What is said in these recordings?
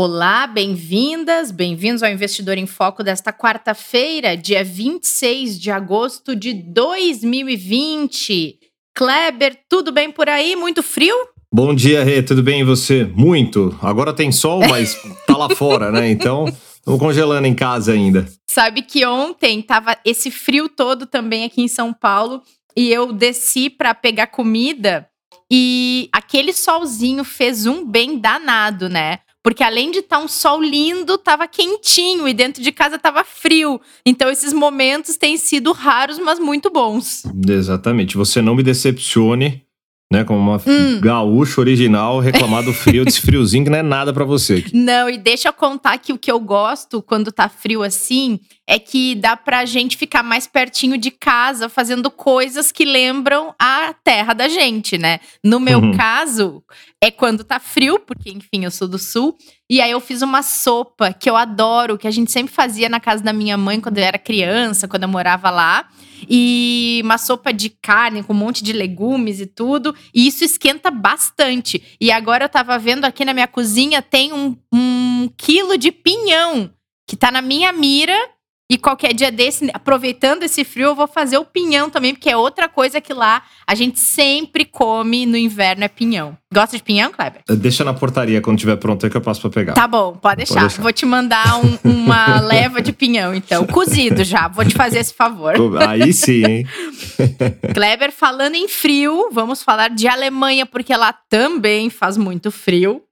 Olá, bem-vindas, bem-vindos ao Investidor em Foco desta quarta-feira, dia 26 de agosto de 2020. Kleber, tudo bem por aí? Muito frio? Bom dia, Rê, tudo bem e você? Muito. Agora tem sol, mas tá lá fora, né? Então, estamos congelando em casa ainda. Sabe que ontem tava esse frio todo também aqui em São Paulo e eu desci para pegar comida e aquele solzinho fez um bem danado, né? Porque além de estar tá um sol lindo, tava quentinho e dentro de casa tava frio. Então esses momentos têm sido raros, mas muito bons. Exatamente. Você não me decepcione né? Como uma hum. gaúcha original reclamar do frio, desse friozinho que não é nada para você. Não, e deixa eu contar que o que eu gosto quando tá frio assim é que dá pra gente ficar mais pertinho de casa, fazendo coisas que lembram a terra da gente, né? No meu uhum. caso, é quando tá frio, porque enfim, eu sou do sul, e aí eu fiz uma sopa que eu adoro, que a gente sempre fazia na casa da minha mãe quando eu era criança, quando eu morava lá e uma sopa de carne com um monte de legumes e tudo. E isso esquenta bastante. E agora eu tava vendo aqui na minha cozinha, tem um, um quilo de pinhão que tá na minha mira e qualquer dia desse, aproveitando esse frio, eu vou fazer o pinhão também, porque é outra coisa que lá a gente sempre come no inverno é pinhão. Gosta de pinhão, Kleber? Deixa na portaria quando tiver pronto aí que eu passo pra pegar. Tá bom, pode deixar. Pode deixar. Vou te mandar um, uma leva de pinhão, então. Cozido já, vou te fazer esse favor. Aí sim, hein? Kleber, falando em frio, vamos falar de Alemanha, porque lá também faz muito frio.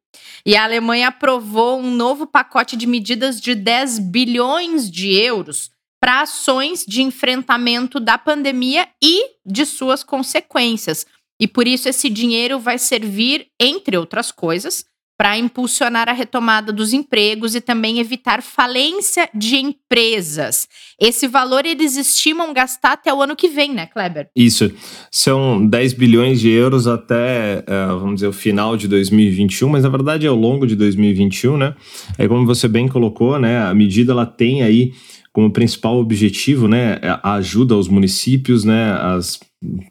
E a Alemanha aprovou um novo pacote de medidas de 10 bilhões de euros para ações de enfrentamento da pandemia e de suas consequências. E por isso esse dinheiro vai servir, entre outras coisas, para impulsionar a retomada dos empregos e também evitar falência de empresas. Esse valor eles estimam gastar até o ano que vem, né, Kleber? Isso. São 10 bilhões de euros até, é, vamos dizer, o final de 2021, mas na verdade é ao longo de 2021, né? É como você bem colocou, né? A medida ela tem aí como principal objetivo, né, a ajuda aos municípios, né, as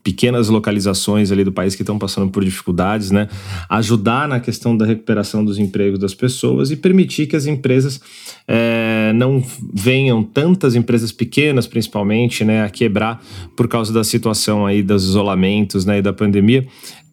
pequenas localizações ali do país que estão passando por dificuldades, né? Ajudar na questão da recuperação dos empregos das pessoas e permitir que as empresas é, não venham tantas empresas pequenas, principalmente, né, a quebrar por causa da situação aí dos isolamentos, né, e da pandemia,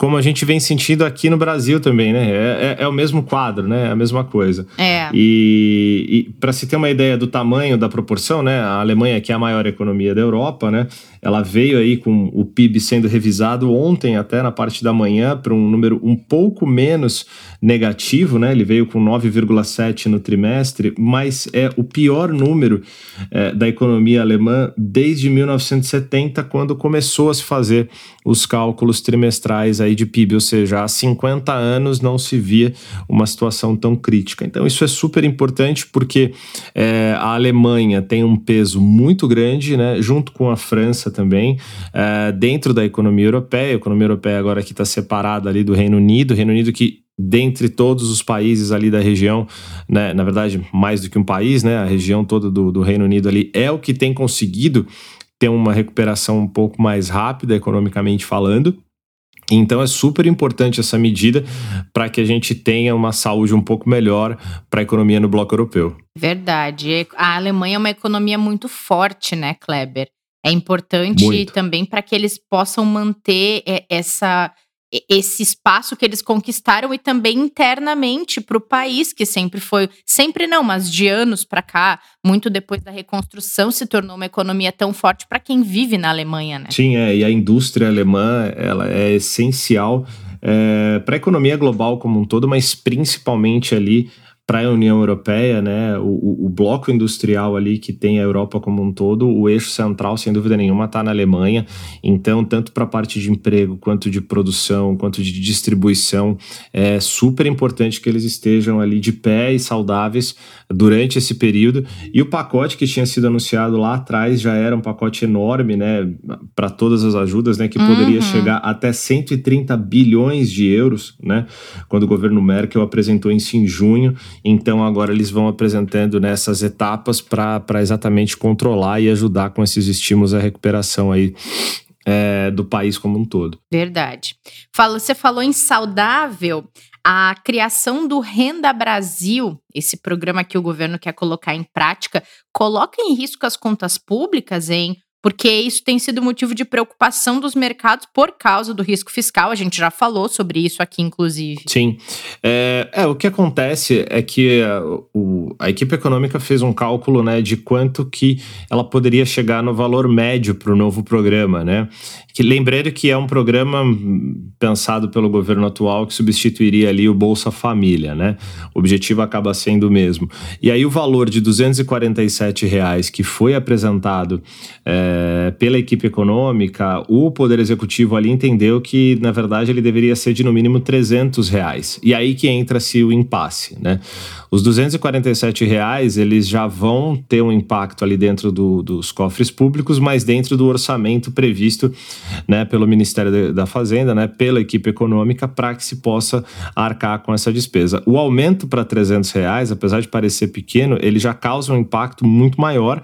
como a gente vem sentindo aqui no Brasil também, né? É, é, é o mesmo quadro, né? É a mesma coisa. É. E, e para se ter uma ideia do tamanho da proporção, né? A Alemanha, que é a maior economia da Europa, né? Ela veio aí com o PIB sendo revisado ontem, até na parte da manhã, para um número um pouco menos negativo, né? Ele veio com 9,7 no trimestre, mas é o pior número é, da economia alemã desde 1970, quando começou a se fazer os cálculos trimestrais aí de PIB, ou seja, há 50 anos não se via uma situação tão crítica. Então, isso é super importante porque é, a Alemanha tem um peso muito grande, né? Junto com a França também, é, dentro da economia europeia. A economia europeia agora aqui está separada ali do Reino Unido, Reino Unido que dentre todos os países ali da região, né, na verdade, mais do que um país, né, a região toda do, do Reino Unido ali é o que tem conseguido ter uma recuperação um pouco mais rápida, economicamente falando. Então é super importante essa medida para que a gente tenha uma saúde um pouco melhor para a economia no bloco europeu. Verdade. A Alemanha é uma economia muito forte, né, Kleber? É importante Muito. também para que eles possam manter essa esse espaço que eles conquistaram e também internamente para o país, que sempre foi, sempre não, mas de anos para cá, muito depois da reconstrução, se tornou uma economia tão forte para quem vive na Alemanha, né? Sim, é, e a indústria alemã ela é essencial é, para a economia global como um todo, mas principalmente ali para a União Europeia, né, o, o, bloco industrial ali que tem a Europa como um todo, o eixo central, sem dúvida nenhuma, está na Alemanha. Então, tanto para a parte de emprego, quanto de produção, quanto de distribuição, é super importante que eles estejam ali de pé e saudáveis durante esse período. E o pacote que tinha sido anunciado lá atrás já era um pacote enorme, né, para todas as ajudas, né, que poderia uhum. chegar até 130 bilhões de euros, né, quando o governo Merkel apresentou isso em junho. Então agora eles vão apresentando nessas etapas para exatamente controlar e ajudar com esses estímulos à recuperação aí é, do país como um todo. Verdade. Fala, você falou em saudável. A criação do Renda Brasil, esse programa que o governo quer colocar em prática, coloca em risco as contas públicas, hein? Porque isso tem sido motivo de preocupação dos mercados por causa do risco fiscal. A gente já falou sobre isso aqui, inclusive. Sim. É, é o que acontece é que a, é, o, a equipe econômica fez um cálculo né, de quanto que ela poderia chegar no valor médio para o novo programa, né? Que lembrando que é um programa pensado pelo governo atual que substituiria ali o Bolsa Família, né? O objetivo acaba sendo o mesmo. E aí o valor de 247 reais que foi apresentado é, pela equipe econômica, o Poder Executivo ali entendeu que, na verdade, ele deveria ser de no mínimo 300 reais. E aí que entra-se o impasse, né? Os 247 reais, eles já vão ter um impacto ali dentro do, dos cofres públicos, mas dentro do orçamento previsto né, pelo Ministério da Fazenda, né, pela equipe econômica, para que se possa arcar com essa despesa. O aumento para 300 reais, apesar de parecer pequeno, ele já causa um impacto muito maior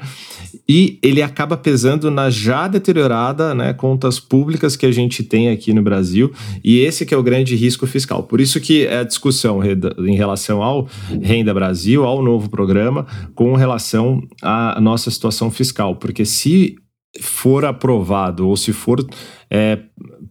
e ele acaba pesando na já deteriorada né, contas públicas que a gente tem aqui no Brasil e esse que é o grande risco fiscal. Por isso que é a discussão em relação ao Renda Brasil, ao novo programa, com relação à nossa situação fiscal, porque se for aprovado ou se for é,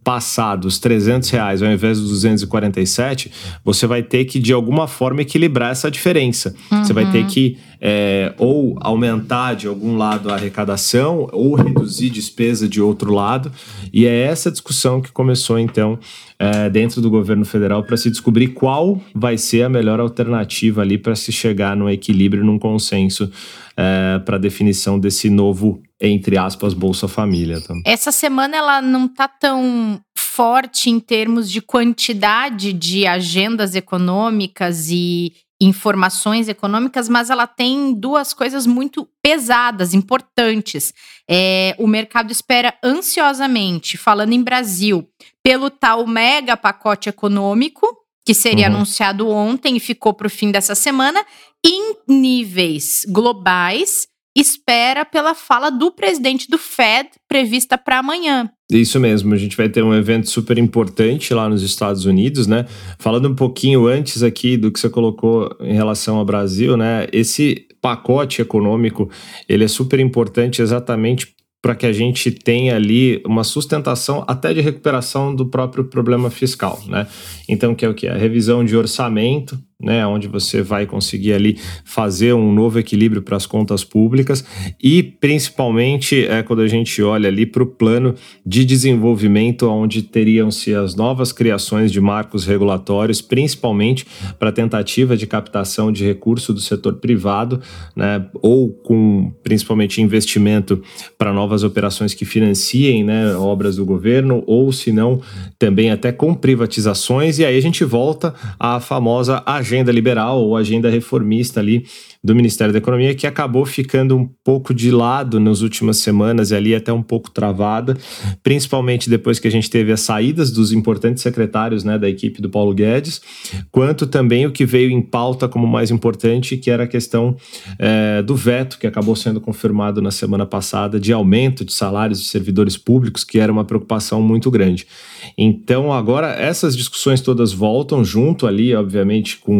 passado os 300 reais ao invés dos 247, você vai ter que de alguma forma equilibrar essa diferença. Uhum. Você vai ter uhum. que é, ou aumentar de algum lado a arrecadação ou reduzir despesa de outro lado. E é essa discussão que começou então é, dentro do governo federal para se descobrir qual vai ser a melhor alternativa ali para se chegar num equilíbrio, num consenso é, para definição desse novo entre aspas Bolsa Família. Tá? Essa semana ela não tá tão forte em termos de quantidade de agendas econômicas e informações econômicas, mas ela tem duas coisas muito pesadas, importantes. É, o mercado espera ansiosamente, falando em Brasil, pelo tal mega pacote econômico, que seria uhum. anunciado ontem e ficou para o fim dessa semana, em níveis globais espera pela fala do presidente do Fed prevista para amanhã. Isso mesmo, a gente vai ter um evento super importante lá nos Estados Unidos, né? Falando um pouquinho antes aqui do que você colocou em relação ao Brasil, né? Esse pacote econômico, ele é super importante exatamente para que a gente tenha ali uma sustentação até de recuperação do próprio problema fiscal, né? Então, que é o que? A revisão de orçamento, né, onde você vai conseguir ali fazer um novo equilíbrio para as contas públicas. E principalmente é quando a gente olha ali para o plano de desenvolvimento onde teriam-se as novas criações de marcos regulatórios, principalmente para tentativa de captação de recurso do setor privado, né, ou com principalmente investimento para novas operações que financiem, né, obras do governo, ou se não também até com privatizações. E aí a gente volta à famosa agenda agenda liberal ou agenda reformista ali do Ministério da Economia, que acabou ficando um pouco de lado nas últimas semanas e ali até um pouco travada, principalmente depois que a gente teve as saídas dos importantes secretários né, da equipe do Paulo Guedes, quanto também o que veio em pauta como mais importante, que era a questão é, do veto, que acabou sendo confirmado na semana passada, de aumento de salários de servidores públicos, que era uma preocupação muito grande. Então, agora essas discussões todas voltam junto ali, obviamente, com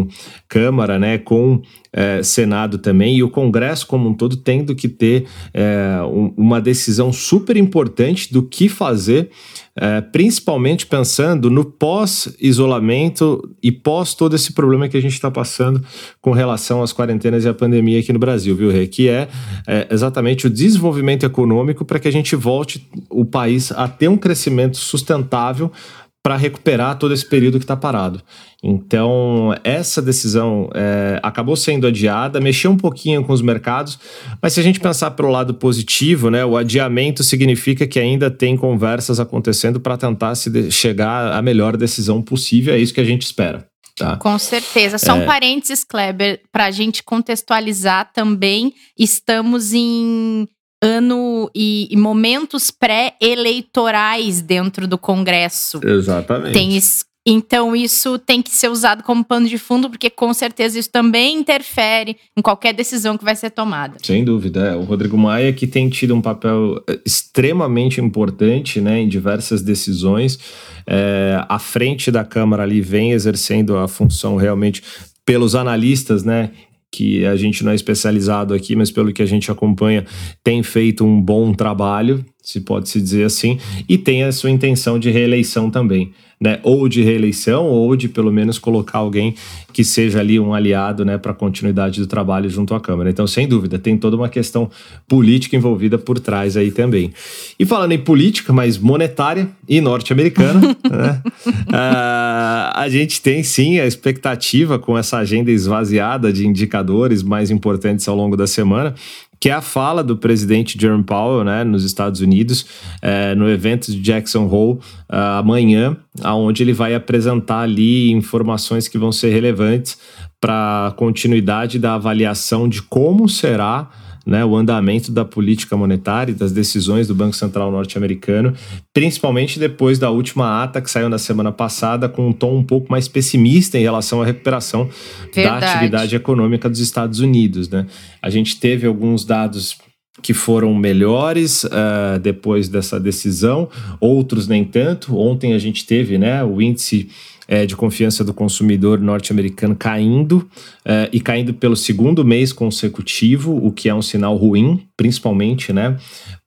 Câmara, né, com é, Senado também e o Congresso como um todo tendo que ter é, um, uma decisão super importante do que fazer, é, principalmente pensando no pós-isolamento e pós todo esse problema que a gente está passando com relação às quarentenas e à pandemia aqui no Brasil, viu, Rê? Que é, é exatamente o desenvolvimento econômico para que a gente volte o país a ter um crescimento sustentável para recuperar todo esse período que está parado. Então, essa decisão é, acabou sendo adiada, mexeu um pouquinho com os mercados, mas se a gente pensar pelo lado positivo, né, o adiamento significa que ainda tem conversas acontecendo para tentar se chegar à melhor decisão possível, é isso que a gente espera. Tá? Com certeza. Só um é... parênteses, Kleber, para a gente contextualizar também, estamos em ano e, e momentos pré-eleitorais dentro do Congresso. Exatamente. Tem então, isso tem que ser usado como pano de fundo, porque com certeza isso também interfere em qualquer decisão que vai ser tomada. Sem dúvida. É. O Rodrigo Maia, que tem tido um papel eh, extremamente importante né, em diversas decisões, é, à frente da Câmara ali, vem exercendo a função realmente pelos analistas, né, que a gente não é especializado aqui, mas pelo que a gente acompanha, tem feito um bom trabalho, se pode se dizer assim, e tem a sua intenção de reeleição também né, ou de reeleição, ou de pelo menos colocar alguém que seja ali um aliado né, para a continuidade do trabalho junto à Câmara. Então, sem dúvida, tem toda uma questão política envolvida por trás aí também. E falando em política, mas monetária e norte-americana, né, uh, a gente tem sim a expectativa com essa agenda esvaziada de indicadores mais importantes ao longo da semana que é a fala do presidente Jerome Powell, né, nos Estados Unidos, é, no evento de Jackson Hole uh, amanhã, aonde ele vai apresentar ali informações que vão ser relevantes para a continuidade da avaliação de como será né, o andamento da política monetária e das decisões do Banco Central norte-americano, principalmente depois da última ata que saiu na semana passada, com um tom um pouco mais pessimista em relação à recuperação Verdade. da atividade econômica dos Estados Unidos. Né? A gente teve alguns dados que foram melhores uh, depois dessa decisão, outros nem tanto. Ontem a gente teve né, o índice é, de confiança do consumidor norte-americano caindo é, e caindo pelo segundo mês consecutivo, o que é um sinal ruim, principalmente né,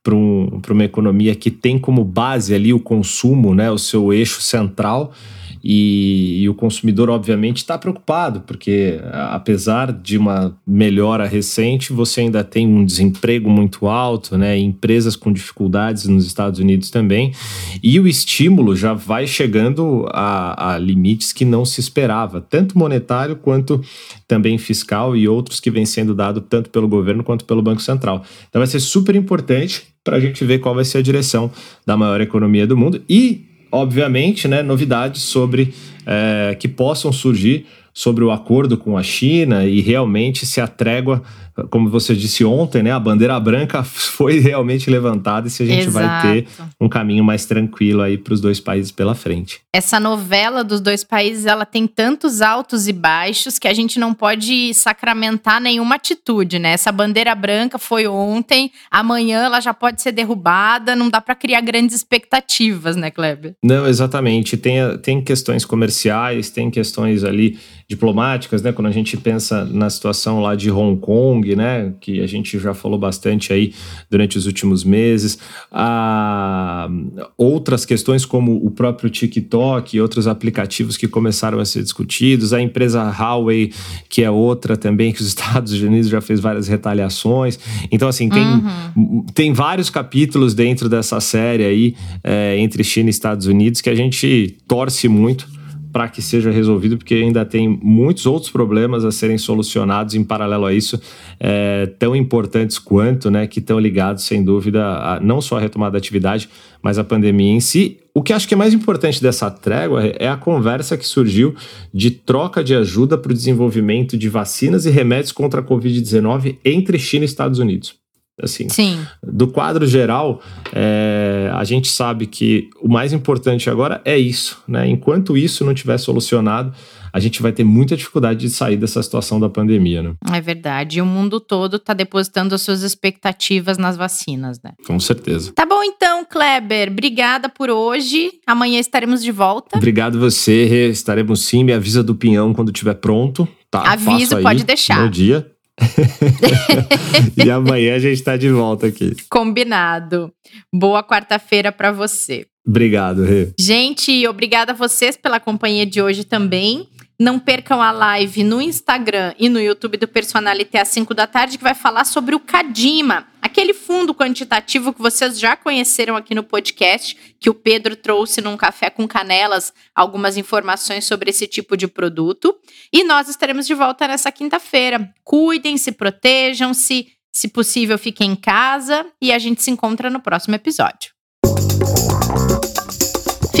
para um, uma economia que tem como base ali o consumo, né, o seu eixo central. E, e, o consumidor, obviamente, está preocupado, porque apesar de uma melhora recente, você ainda tem um desemprego muito alto, né? empresas com dificuldades nos Estados Unidos também, e o estímulo já vai chegando a, a limites que não se esperava, tanto monetário quanto também fiscal e outros que vêm sendo dado tanto pelo governo quanto pelo Banco Central. Então vai ser super importante para a gente ver qual vai ser a direção da maior economia do mundo e obviamente, né, novidades sobre é, que possam surgir sobre o acordo com a China e realmente se a trégua como você disse ontem, né, a bandeira branca foi realmente levantada e se a gente Exato. vai ter um caminho mais tranquilo aí para os dois países pela frente. Essa novela dos dois países, ela tem tantos altos e baixos que a gente não pode sacramentar nenhuma atitude, né? Essa bandeira branca foi ontem, amanhã ela já pode ser derrubada, não dá para criar grandes expectativas, né, Kleber? Não, exatamente. Tem, tem questões comerciais, tem questões ali diplomáticas, né? Quando a gente pensa na situação lá de Hong Kong, né? Que a gente já falou bastante aí durante os últimos meses. Ah, outras questões como o próprio TikTok e outros aplicativos que começaram a ser discutidos. A empresa Huawei, que é outra também que os Estados Unidos já fez várias retaliações. Então, assim, tem, uhum. tem vários capítulos dentro dessa série aí é, entre China e Estados Unidos que a gente torce muito para que seja resolvido, porque ainda tem muitos outros problemas a serem solucionados em paralelo a isso, é, tão importantes quanto, né, que estão ligados, sem dúvida, a, não só a retomada da atividade, mas a pandemia em si. O que acho que é mais importante dessa trégua é a conversa que surgiu de troca de ajuda para o desenvolvimento de vacinas e remédios contra a Covid-19 entre China e Estados Unidos. Assim, Sim. Do quadro geral, é, a gente sabe que o mais importante agora é isso. Né? Enquanto isso não tiver solucionado, a gente vai ter muita dificuldade de sair dessa situação da pandemia. Né? É verdade. E o mundo todo está depositando as suas expectativas nas vacinas, né? Com certeza. Tá bom então, Kleber. Obrigada por hoje. Amanhã estaremos de volta. Obrigado você. Estaremos sim. Me avisa do pinhão quando estiver pronto. Tá, Aviso, pode deixar. No dia. e amanhã a gente está de volta aqui. Combinado. Boa quarta-feira para você. Obrigado, Rê. Gente, obrigada a vocês pela companhia de hoje também. Não percam a live no Instagram e no YouTube do Personalité às 5 da tarde, que vai falar sobre o Cadima, aquele fundo quantitativo que vocês já conheceram aqui no podcast, que o Pedro trouxe num café com canelas algumas informações sobre esse tipo de produto. E nós estaremos de volta nessa quinta-feira. Cuidem, se protejam, se, se possível, fiquem em casa e a gente se encontra no próximo episódio.